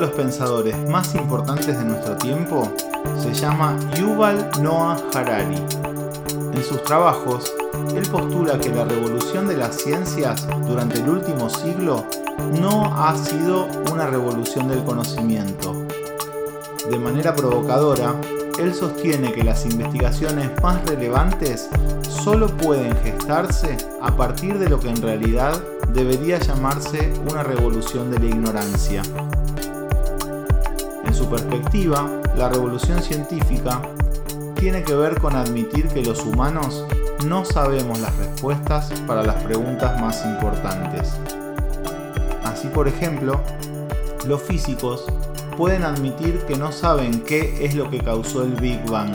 los pensadores más importantes de nuestro tiempo se llama Yuval Noah Harari. En sus trabajos, él postula que la revolución de las ciencias durante el último siglo no ha sido una revolución del conocimiento. De manera provocadora, él sostiene que las investigaciones más relevantes solo pueden gestarse a partir de lo que en realidad debería llamarse una revolución de la ignorancia. Su perspectiva, la revolución científica tiene que ver con admitir que los humanos no sabemos las respuestas para las preguntas más importantes. Así por ejemplo, los físicos pueden admitir que no saben qué es lo que causó el Big Bang.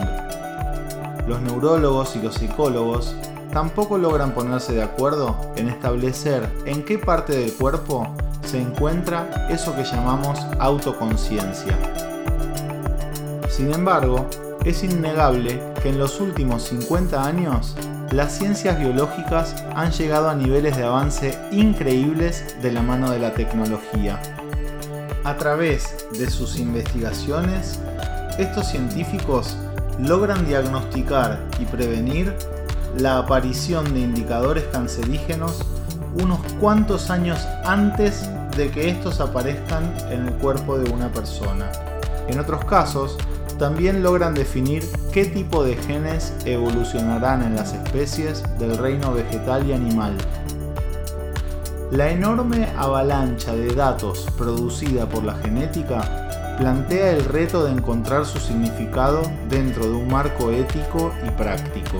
Los neurólogos y los psicólogos tampoco logran ponerse de acuerdo en establecer en qué parte del cuerpo se encuentra eso que llamamos autoconciencia. Sin embargo, es innegable que en los últimos 50 años las ciencias biológicas han llegado a niveles de avance increíbles de la mano de la tecnología. A través de sus investigaciones, estos científicos logran diagnosticar y prevenir la aparición de indicadores cancerígenos unos cuantos años antes de que estos aparezcan en el cuerpo de una persona. En otros casos, también logran definir qué tipo de genes evolucionarán en las especies del reino vegetal y animal. La enorme avalancha de datos producida por la genética plantea el reto de encontrar su significado dentro de un marco ético y práctico.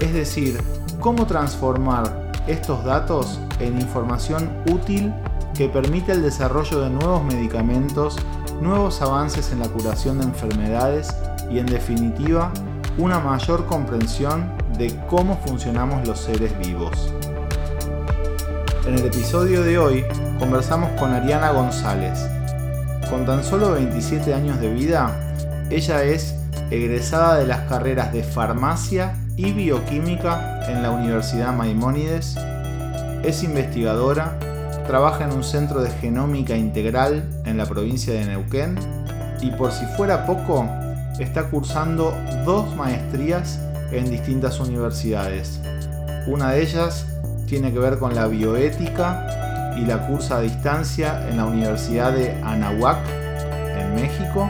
Es decir, cómo transformar estos datos en información útil que permite el desarrollo de nuevos medicamentos nuevos avances en la curación de enfermedades y en definitiva una mayor comprensión de cómo funcionamos los seres vivos. En el episodio de hoy conversamos con Ariana González. Con tan solo 27 años de vida, ella es egresada de las carreras de farmacia y bioquímica en la Universidad Maimónides, es investigadora trabaja en un centro de genómica integral en la provincia de Neuquén y por si fuera poco, está cursando dos maestrías en distintas universidades. Una de ellas tiene que ver con la bioética y la cursa a distancia en la Universidad de Anahuac, en México,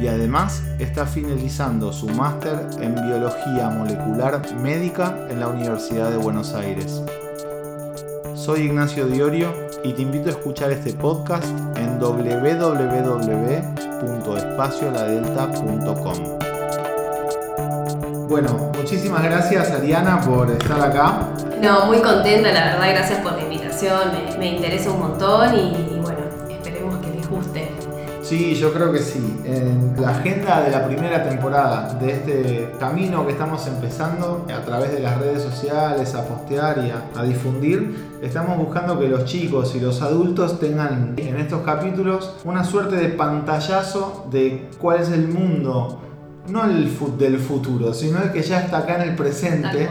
y además está finalizando su máster en biología molecular médica en la Universidad de Buenos Aires. Soy Ignacio Diorio y te invito a escuchar este podcast en www.espacioladelta.com. Bueno, muchísimas gracias Ariana por estar acá. No, muy contenta, la verdad, gracias por la invitación, me, interesa un montón y Sí, yo creo que sí. En la agenda de la primera temporada de este camino que estamos empezando a través de las redes sociales, a postear y a, difundir, estamos buscando que los chicos y los adultos tengan en estos capítulos una suerte de pantallazo de cuál es el mundo, no el del futuro, sino el que ya está acá en el presente,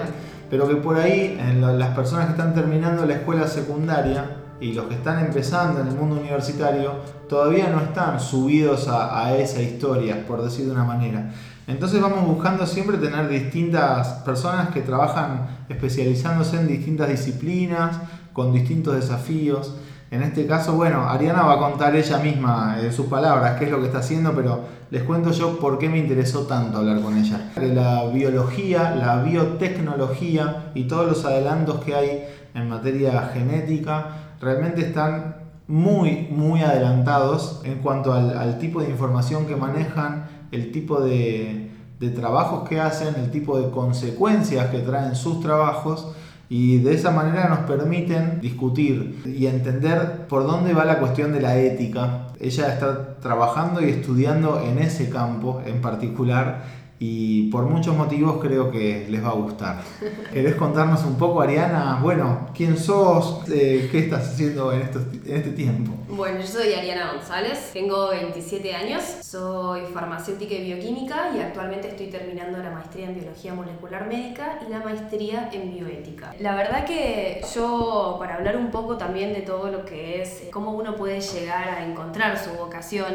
pero que por ahí, en las personas que están terminando la escuela secundaria, y los que están empezando en el mundo universitario todavía no están subidos a, esa historia, por decir de una manera. Entonces vamos buscando siempre tener distintas personas que trabajan especializándose en distintas disciplinas, con distintos desafíos. En este caso, bueno, Ariana va a contar ella misma en sus palabras qué es lo que está haciendo, pero les cuento yo por qué me interesó tanto hablar con ella. La biología, la biotecnología y todos los adelantos que hay en materia genética realmente están muy, muy adelantados en cuanto al, tipo de información que manejan, el tipo de, de trabajos que hacen, el tipo de consecuencias que traen sus trabajos y de esa manera nos permiten discutir y entender por dónde va la cuestión de la ética. Ella está trabajando y estudiando en ese campo en particular y por muchos motivos creo que les va a gustar. ¿Querés contarnos un poco, Ariana? Bueno, ¿quién sos? Eh, ¿Qué estás haciendo en, en este tiempo? Bueno, yo soy Ariana González, tengo 27 años, soy farmacéutica y bioquímica y actualmente estoy terminando la maestría en biología molecular médica y la maestría en bioética. La verdad que yo, para hablar un poco también de todo lo que es cómo uno puede llegar a encontrar su vocación,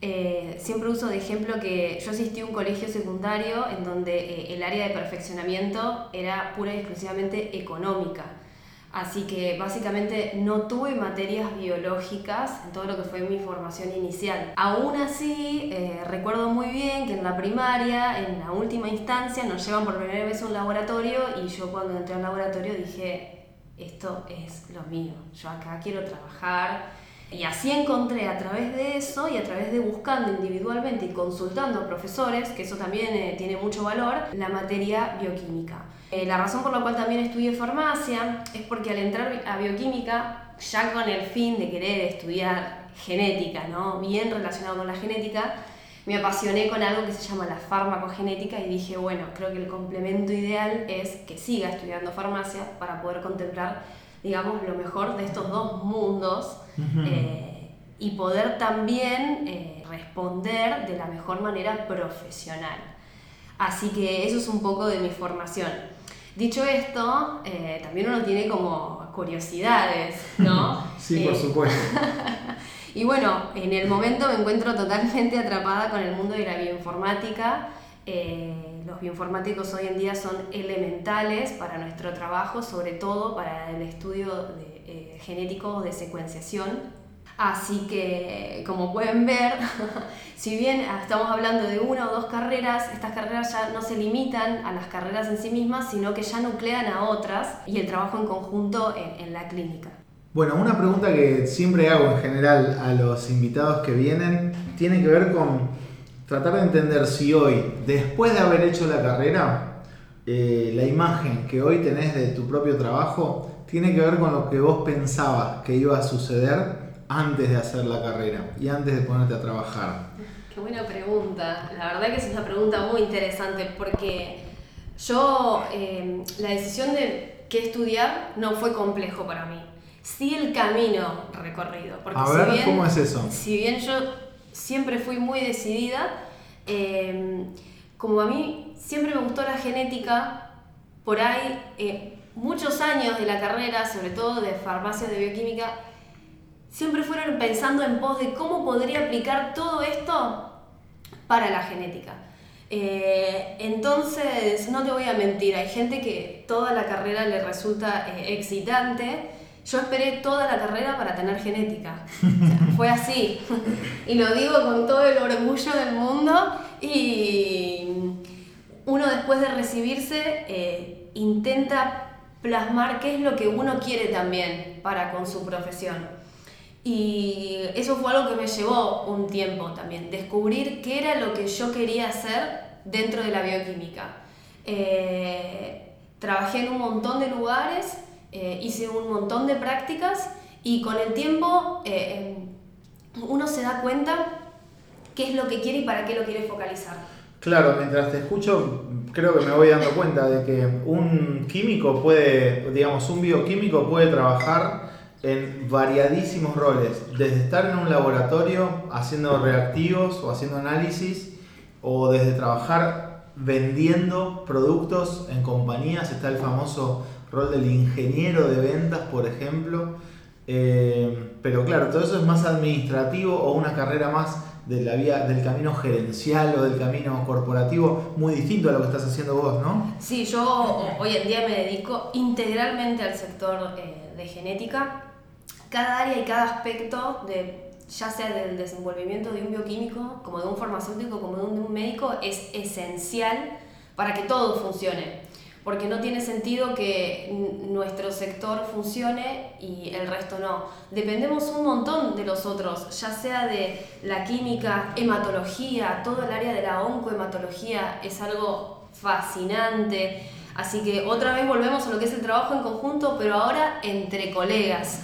eh, siempre uso de ejemplo que yo asistí a un colegio secundario en donde eh, el área de perfeccionamiento era pura y exclusivamente económica. Así que básicamente no tuve materias biológicas en todo lo que fue mi formación inicial. Aún así, eh, recuerdo muy bien que en la primaria, en la última instancia, nos llevan por primera vez a un laboratorio y yo cuando entré al laboratorio dije, esto es lo mío, yo acá quiero trabajar y así encontré a través de eso y a través de buscando individualmente y consultando a profesores, que eso también eh, tiene mucho valor, la materia bioquímica. Eh, la razón por la cual también estudié farmacia es porque al entrar a bioquímica, ya con el fin de querer estudiar genética, ¿no? bien relacionado con la genética, me apasioné con algo que se llama la farmacogenética y dije, bueno, creo que el complemento ideal es que siga estudiando farmacia para poder contemplar digamos, lo mejor de estos dos mundos eh, y poder también eh, responder de la mejor manera profesional. Así que eso es un poco de mi formación. Dicho esto, eh, también uno tiene como curiosidades, ¿no? sí, por supuesto. y bueno, en el momento me encuentro totalmente atrapada con el mundo de la bioinformática. Eh, los bioinformáticos hoy en día son elementales para nuestro trabajo, sobre todo para el estudio eh, genético de secuenciación. Así que, como pueden ver, si bien estamos hablando de una o dos carreras, estas carreras ya no se limitan a las carreras en sí mismas, sino que ya nuclean a otras y el trabajo en conjunto en, en la clínica. Bueno, una pregunta que siempre hago en general a los invitados que vienen tiene que ver con tratar de entender si hoy, después de haber hecho la carrera, eh, la imagen que hoy tenés de tu propio trabajo tiene que ver con lo que vos pensabas que iba a suceder antes de hacer la carrera y antes de ponerte a trabajar. Qué buena pregunta. La verdad que es una pregunta muy interesante porque yo eh, la decisión de qué estudiar no fue complejo para mí. Sí el camino recorrido. Porque a ver, ¿cómo es eso? Si bien yo siempre fui muy decidida. Em, como a mí siempre me gustó la genética, por ahí eh, muchos años de la carrera, sobre todo de farmacia de bioquímica, siempre fueron pensando en pos de cómo podría aplicar todo esto para la genética. Eh, entonces, no te voy a mentir, hay gente que toda la carrera le resulta eh, excitante, yo esperé toda la carrera para tener genética. fue así. y lo digo con todo el orgullo del mundo. Y uno después de recibirse eh, intenta plasmar qué es lo que uno quiere también para con su profesión. Y eso fue algo que me llevó un tiempo también, descubrir qué era lo que yo quería hacer dentro de la bioquímica. Eh, trabajé en un montón de lugares eh, hice un montón de prácticas y con el tiempo eh, uno se da cuenta qué es lo que quiere y para qué lo quiere focalizar. Claro, mientras te escucho, creo que me voy dando cuenta de que un químico puede, digamos, un bioquímico puede trabajar en variadísimos roles, desde estar en un laboratorio haciendo reactivos o haciendo análisis, o desde trabajar vendiendo productos en compañías, está el famoso rol del ingeniero de ventas, por ejemplo. Eh, pero claro, todo eso es más administrativo o una carrera más de la vía del camino gerencial o del camino corporativo, muy distinto a lo que estás haciendo vos, ¿no? Sí, yo hoy en día me dedico integralmente al sector eh, de genética. Cada área y cada aspecto de ya sea del desenvolvimiento de un bioquímico, como de un farmacéutico, como de un médico, es esencial para que todo funcione porque no tiene sentido que nuestro sector funcione y el resto no. Dependemos un montón de los otros, ya sea de la química, hematología, todo el área de la oncohematología es algo fascinante. Así que otra vez volvemos a lo que es el trabajo en conjunto, pero ahora entre colegas.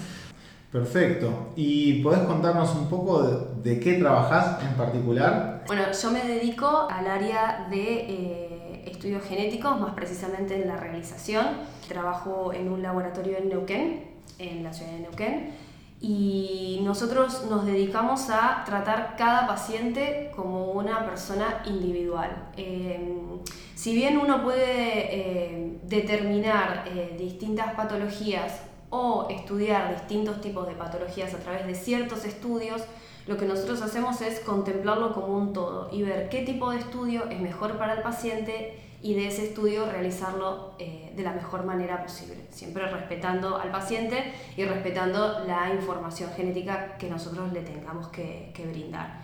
Perfecto. ¿Y podés contarnos un poco de, de qué trabajás en particular? Bueno, yo me dedico al área de eh, estudios genéticos, más precisamente en la realización. Trabajo en un laboratorio en Neuquén, en la ciudad de Neuquén, y nosotros nos dedicamos a tratar cada paciente como una persona individual. Eh, si bien uno puede eh, determinar distintas patologías o estudiar distintos tipos de patologías a través de ciertos estudios, lo que nosotros hacemos es contemplarlo como un todo y ver qué tipo de estudio es mejor para el paciente y de ese estudio realizarlo eh, de la mejor manera posible, siempre respetando al paciente y respetando la información genética que nosotros le tengamos que, brindar.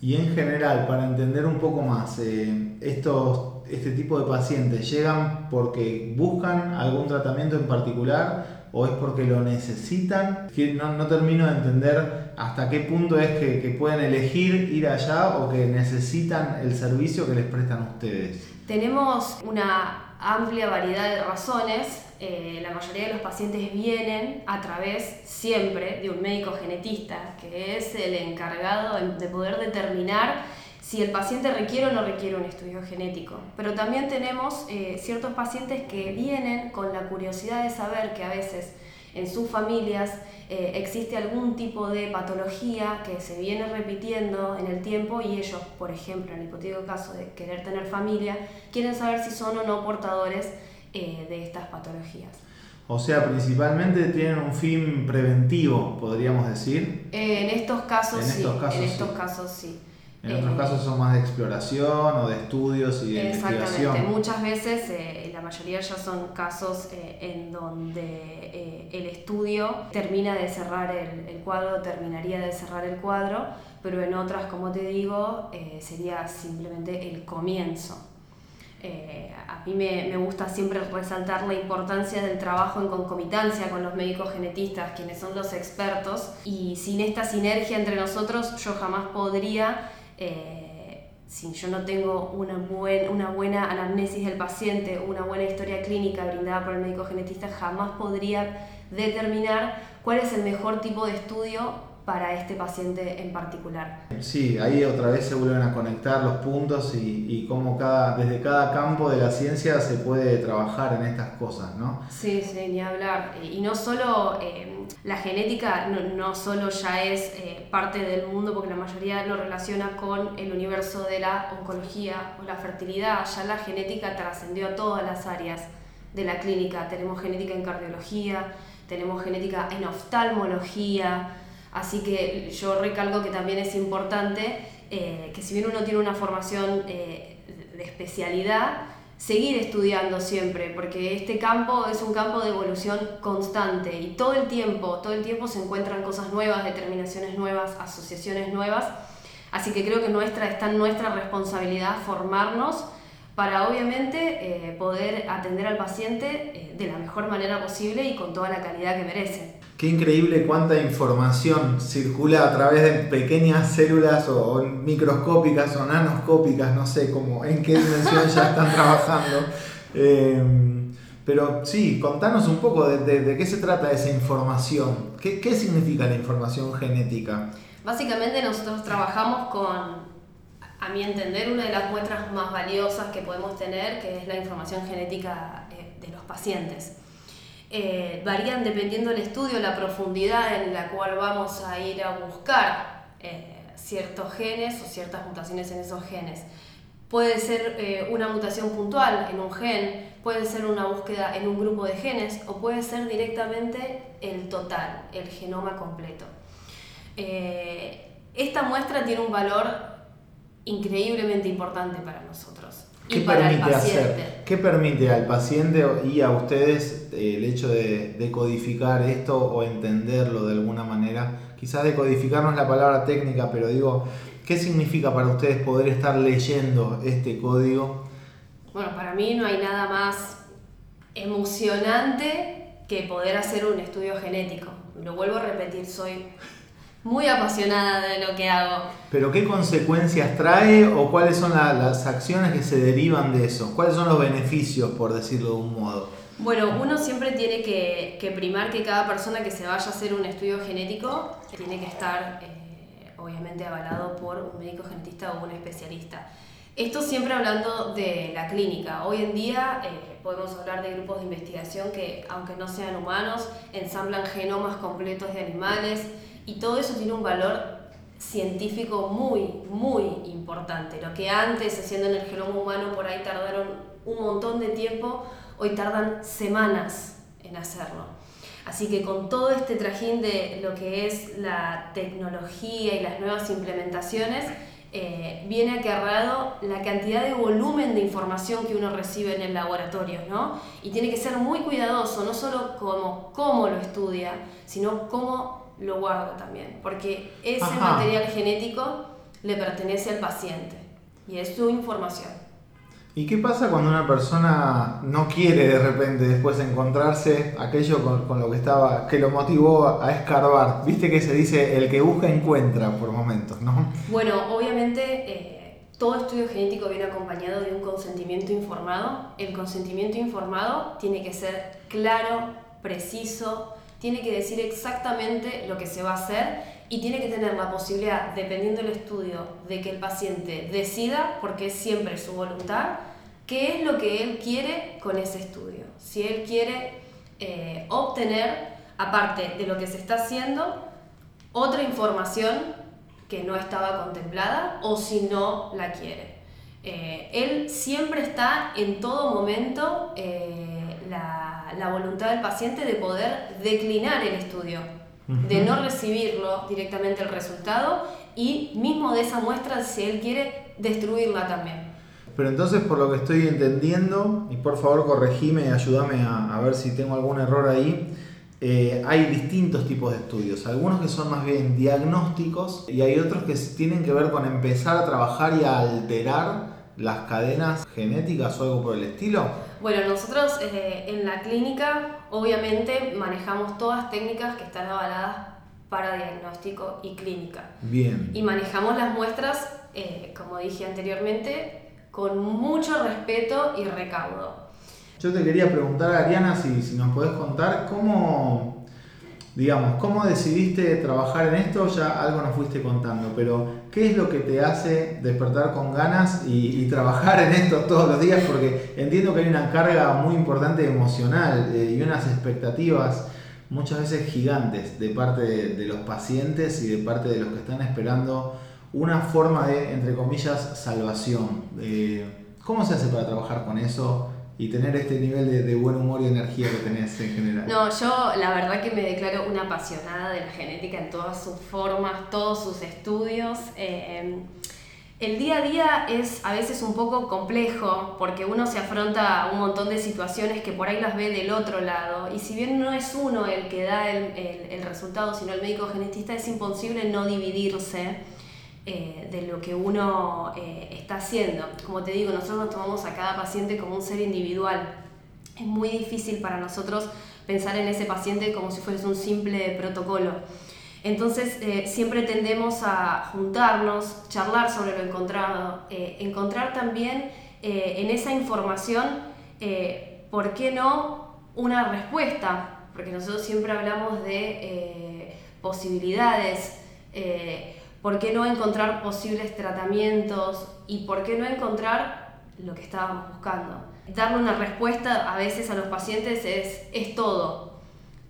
Y en general, para entender un poco más, eh, estos, este tipo de pacientes llegan porque buscan algún tratamiento en particular o es porque lo necesitan? No, no, termino de entender hasta qué punto es que, que, pueden elegir ir allá o que necesitan el servicio que les prestan ustedes. Tenemos una amplia variedad de razones. Eh, la mayoría de los pacientes vienen a través siempre de un médico genetista, que es el encargado de poder determinar si el paciente requiere o no requiere un estudio genético. Pero también tenemos eh, ciertos pacientes que vienen con la curiosidad de saber que a veces en sus familias eh, existe algún tipo de patología que se viene repitiendo en el tiempo y ellos, por ejemplo, en el hipotético caso de querer tener familia, quieren saber si son o no portadores eh, de estas patologías. O sea, principalmente tienen un fin preventivo, podríamos decir. en estos casos sí. en estos casos sí. En otros casos son más de exploración o de estudios y de Exactamente. Muchas veces, eh, la mayoría ya son casos eh, en donde eh, el estudio termina de cerrar el, el, cuadro, terminaría de cerrar el cuadro, pero en otras, como te digo, sería simplemente el comienzo. a mí me, me, gusta siempre resaltar la importancia del trabajo en concomitancia con los médicos genetistas, quienes son los expertos, y sin esta sinergia entre nosotros yo jamás podría eh, si yo no tengo una, una buena anamnesis del paciente, una buena historia clínica brindada por el médico genetista, jamás podría determinar cuál es el mejor tipo de estudio para este paciente en particular. Sí, ahí otra vez se vuelven a conectar los puntos y, y cómo cada, desde cada campo de la ciencia se puede trabajar en estas cosas, ¿no? Sí, sí, ni hablar. Y no solo eh, la genética, no, no, solo ya es eh, parte del mundo, porque la mayoría lo relaciona con el universo de la oncología o la fertilidad, ya la genética trascendió a todas las áreas de la clínica. Tenemos genética en cardiología, tenemos genética en oftalmología, Así que yo recalco que también es importante eh, que si bien uno tiene una formación eh, de especialidad, seguir estudiando siempre, porque este campo es un campo de evolución constante y todo el tiempo, todo el tiempo se encuentran cosas nuevas, determinaciones nuevas, asociaciones nuevas. Así que creo que nuestra, está en nuestra responsabilidad formarnos para obviamente eh, poder atender al paciente de la mejor manera posible y con toda la calidad que merece. Qué increíble cuánta información circula a través de pequeñas células o, microscópicas o nanoscópicas, no sé cómo, en qué dimensión ya están trabajando. Eh, pero sí, contanos un poco de, qué se trata esa información. ¿Qué, ¿Qué significa la información genética? Básicamente nosotros trabajamos con, a mi entender, una de las muestras más valiosas que podemos tener, que es la información genética eh, de los pacientes. Eh, varían dependiendo del estudio, la profundidad en la cual vamos a ir a buscar eh, ciertos genes o ciertas mutaciones en esos genes. Puede ser eh, una mutación puntual en un gen, puede ser una búsqueda en un grupo de genes o puede ser directamente el total, el genoma completo. esta muestra tiene un valor increíblemente importante para nosotros. ¿Qué permite hacer? ¿Qué permite al paciente y a ustedes eh, el hecho de, decodificar esto o entenderlo de alguna manera? Quizás decodificar no es la palabra técnica, pero digo, ¿qué significa para ustedes poder estar leyendo este código? Bueno, para mí no hay nada más emocionante que poder hacer un estudio genético. Lo vuelvo a repetir, soy muy apasionada de lo que hago. Pero ¿qué consecuencias trae o cuáles son las acciones que se derivan de eso? ¿Cuáles son los beneficios, por decirlo de un modo? Bueno, uno siempre tiene que, primar que cada persona que se vaya a hacer un estudio genético tiene que estar eh, obviamente avalado por un médico genetista o un especialista. Esto siempre hablando de la clínica. Hoy en día eh, podemos hablar de grupos de investigación que, aunque no sean humanos, ensamblan genomas completos de animales y todo eso tiene un valor científico muy, muy importante. Lo que antes, haciendo en el genoma humano, por ahí tardaron un montón de tiempo, hoy tardan semanas en hacerlo. Así que con todo este trajín de lo que es la tecnología y las nuevas implementaciones, eh, viene acarreado la cantidad de volumen de información que uno recibe en el laboratorio, ¿no? Y tiene que ser muy cuidadoso, no solo como cómo lo estudia, sino cómo lo guarda también, porque ese material genético le pertenece al paciente y es su información. ¿Y qué pasa cuando una persona no quiere de repente después encontrarse aquello con, lo que estaba, que lo motivó a escarbar? Viste que se dice el que busca encuentra por momentos, ¿no? Bueno, obviamente eh, todo estudio genético viene acompañado de un consentimiento informado. El consentimiento informado tiene que ser claro, preciso, tiene que decir exactamente lo que se va a hacer y tiene que tener la posibilidad, dependiendo del estudio, de que el paciente decida, porque es siempre su voluntad, qué es lo que él quiere con ese estudio. Si él quiere eh, obtener, aparte de lo que se está haciendo, otra información que no estaba contemplada o si no la quiere. Eh, él siempre está en todo momento eh, la la, voluntad del paciente de poder declinar el estudio, de no recibirlo directamente el resultado y mismo de esa muestra si él quiere destruirla también. Pero entonces por lo que estoy entendiendo, y por favor corregime y ayúdame a, ver si tengo algún error ahí, eh, hay distintos tipos de estudios, algunos que son más bien diagnósticos y hay otros que tienen que ver con empezar a trabajar y a alterar las cadenas genéticas o algo por el estilo. Bueno, nosotros eh, en la clínica obviamente manejamos todas técnicas que están avaladas para diagnóstico y clínica. Bien. Y manejamos las muestras, eh, como dije anteriormente, con mucho respeto y recaudo. Yo te quería preguntar, Ariana, si, si nos podés contar cómo, digamos, ¿cómo decidiste trabajar en esto? Ya algo nos fuiste contando, pero ¿qué es lo que te hace despertar con ganas y, trabajar en esto todos los días? Porque entiendo que hay una carga muy importante emocional eh, y unas expectativas muchas veces gigantes de parte de, los pacientes y de parte de los que están esperando una forma de, entre comillas, salvación. Eh, ¿Cómo se hace para trabajar con eso? Y tener este nivel de, buen humor y energía que tenés en general? No, yo la verdad que me declaro una apasionada de la genética en todas sus formas, todos sus estudios. Eh, el día a día es a veces un poco complejo porque uno se afronta a un montón de situaciones que por ahí las ve del otro lado y si bien no es uno el que da el, el resultado, sino el médico genetista, es imposible no dividirse eh, de lo que uno eh, está haciendo. Como te digo, nosotros nos tomamos a cada paciente como un ser individual. Es muy difícil para nosotros pensar en ese paciente como si fuese un simple protocolo. Entonces eh, siempre tendemos a juntarnos, charlar sobre lo encontrado, encontrar también en esa información, ¿por qué no una respuesta? Porque nosotros siempre hablamos de posibilidades. ¿Por qué no encontrar posibles tratamientos y por qué no encontrar lo que estábamos buscando? Darle una respuesta a veces a los pacientes es, es todo,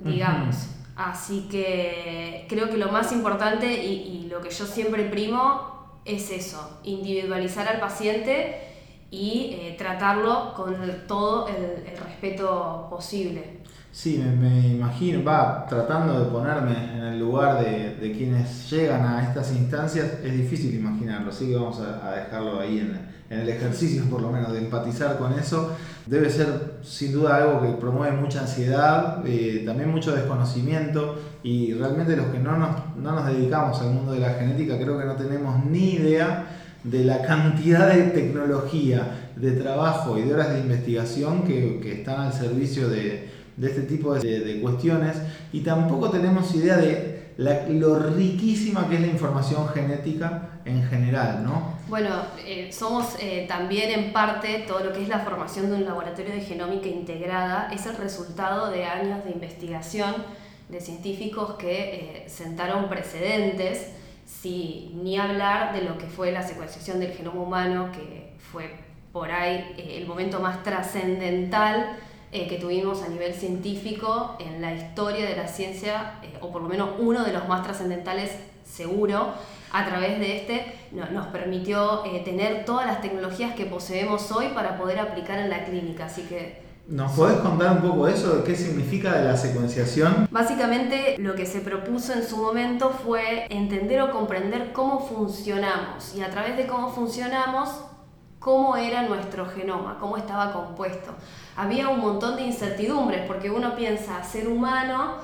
digamos. Así que creo que lo más importante y, lo que yo siempre primo es eso, individualizar al paciente y eh, tratarlo con todo el respeto posible. Sí, me, imagino, va tratando de ponerme en el lugar de, quienes llegan a estas instancias, es difícil imaginarlo, así que vamos a, dejarlo ahí en, el ejercicio por lo menos de empatizar con eso. Debe ser sin duda algo que promueve mucha ansiedad, eh, también mucho desconocimiento y realmente los que no nos, no nos dedicamos al mundo de la genética creo que no tenemos ni idea de la cantidad de tecnología, de trabajo y de horas de investigación que, que están al servicio de de este tipo de, cuestiones y tampoco tenemos idea de lo riquísima que es la información genética en general, ¿no? Bueno, eh, somos eh, también en parte todo lo que es la formación de un laboratorio de genómica integrada, es el resultado de años de investigación de científicos que eh, sentaron precedentes Sí, ni hablar de lo que fue la secuenciación del genoma humano, que fue por ahí eh, el momento más trascendental eh, que tuvimos a nivel científico en la historia de la ciencia, eh, o por lo menos uno de los más trascendentales seguro, a través de este nos permitió tener todas las tecnologías que poseemos hoy para poder aplicar en la clínica. Así que ¿Nos podés contar un poco eso? de ¿Qué significa de la secuenciación? Básicamente lo que se propuso en su momento fue entender o comprender cómo funcionamos y a través de cómo funcionamos, cómo era nuestro genoma, cómo estaba compuesto. Había un montón de incertidumbres porque uno piensa ser humano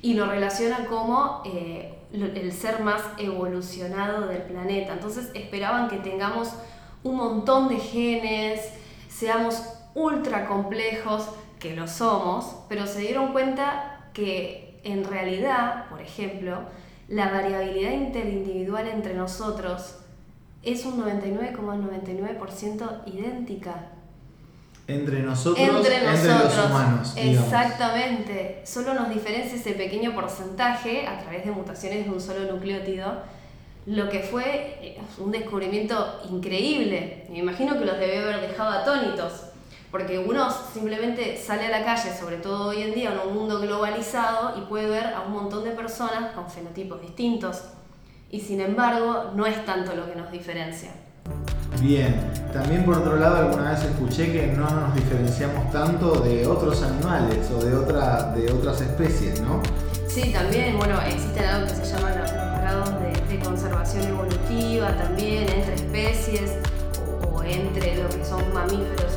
y lo relaciona como eh, el ser más evolucionado del planeta. Entonces esperaban que tengamos un montón de genes, seamos ultra complejos, que lo somos, pero se dieron cuenta que en realidad, por ejemplo, la variabilidad interindividual entre nosotros es un 99,99% idéntica. Entre nosotros, entre, nosotros, los humanos. Exactamente. Solo nos diferencia ese pequeño porcentaje a través de mutaciones de un solo nucleótido, lo que fue eh, un descubrimiento increíble. Me imagino que los debe haber dejado atónitos. Porque uno simplemente sale a la calle, sobre todo hoy en día en un mundo globalizado, y puede ver a un montón de personas con fenotipos distintos. Y sin embargo, no es tanto lo que nos diferencia. Bien, también por otro lado alguna vez escuché que no nos diferenciamos tanto de otros animales o de, otra, de otras especies, ¿no? Sí, también, bueno, existen algo que se llama los, grados de, conservación evolutiva también entre especies o, o entre lo que son mamíferos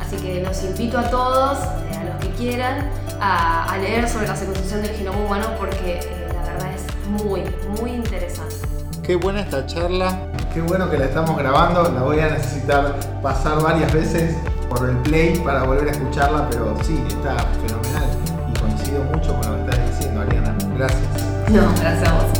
Así que los invito a todos, eh, a los que quieran, a, leer sobre la secuenciación del genoma humano porque muy, muy interesante. Qué buena esta charla, qué bueno que la estamos grabando, la voy a necesitar pasar varias veces por el play para volver a escucharla, pero sí, está fenomenal y coincido mucho con lo que estás diciendo, Ariana. Gracias. No, gracias a vos.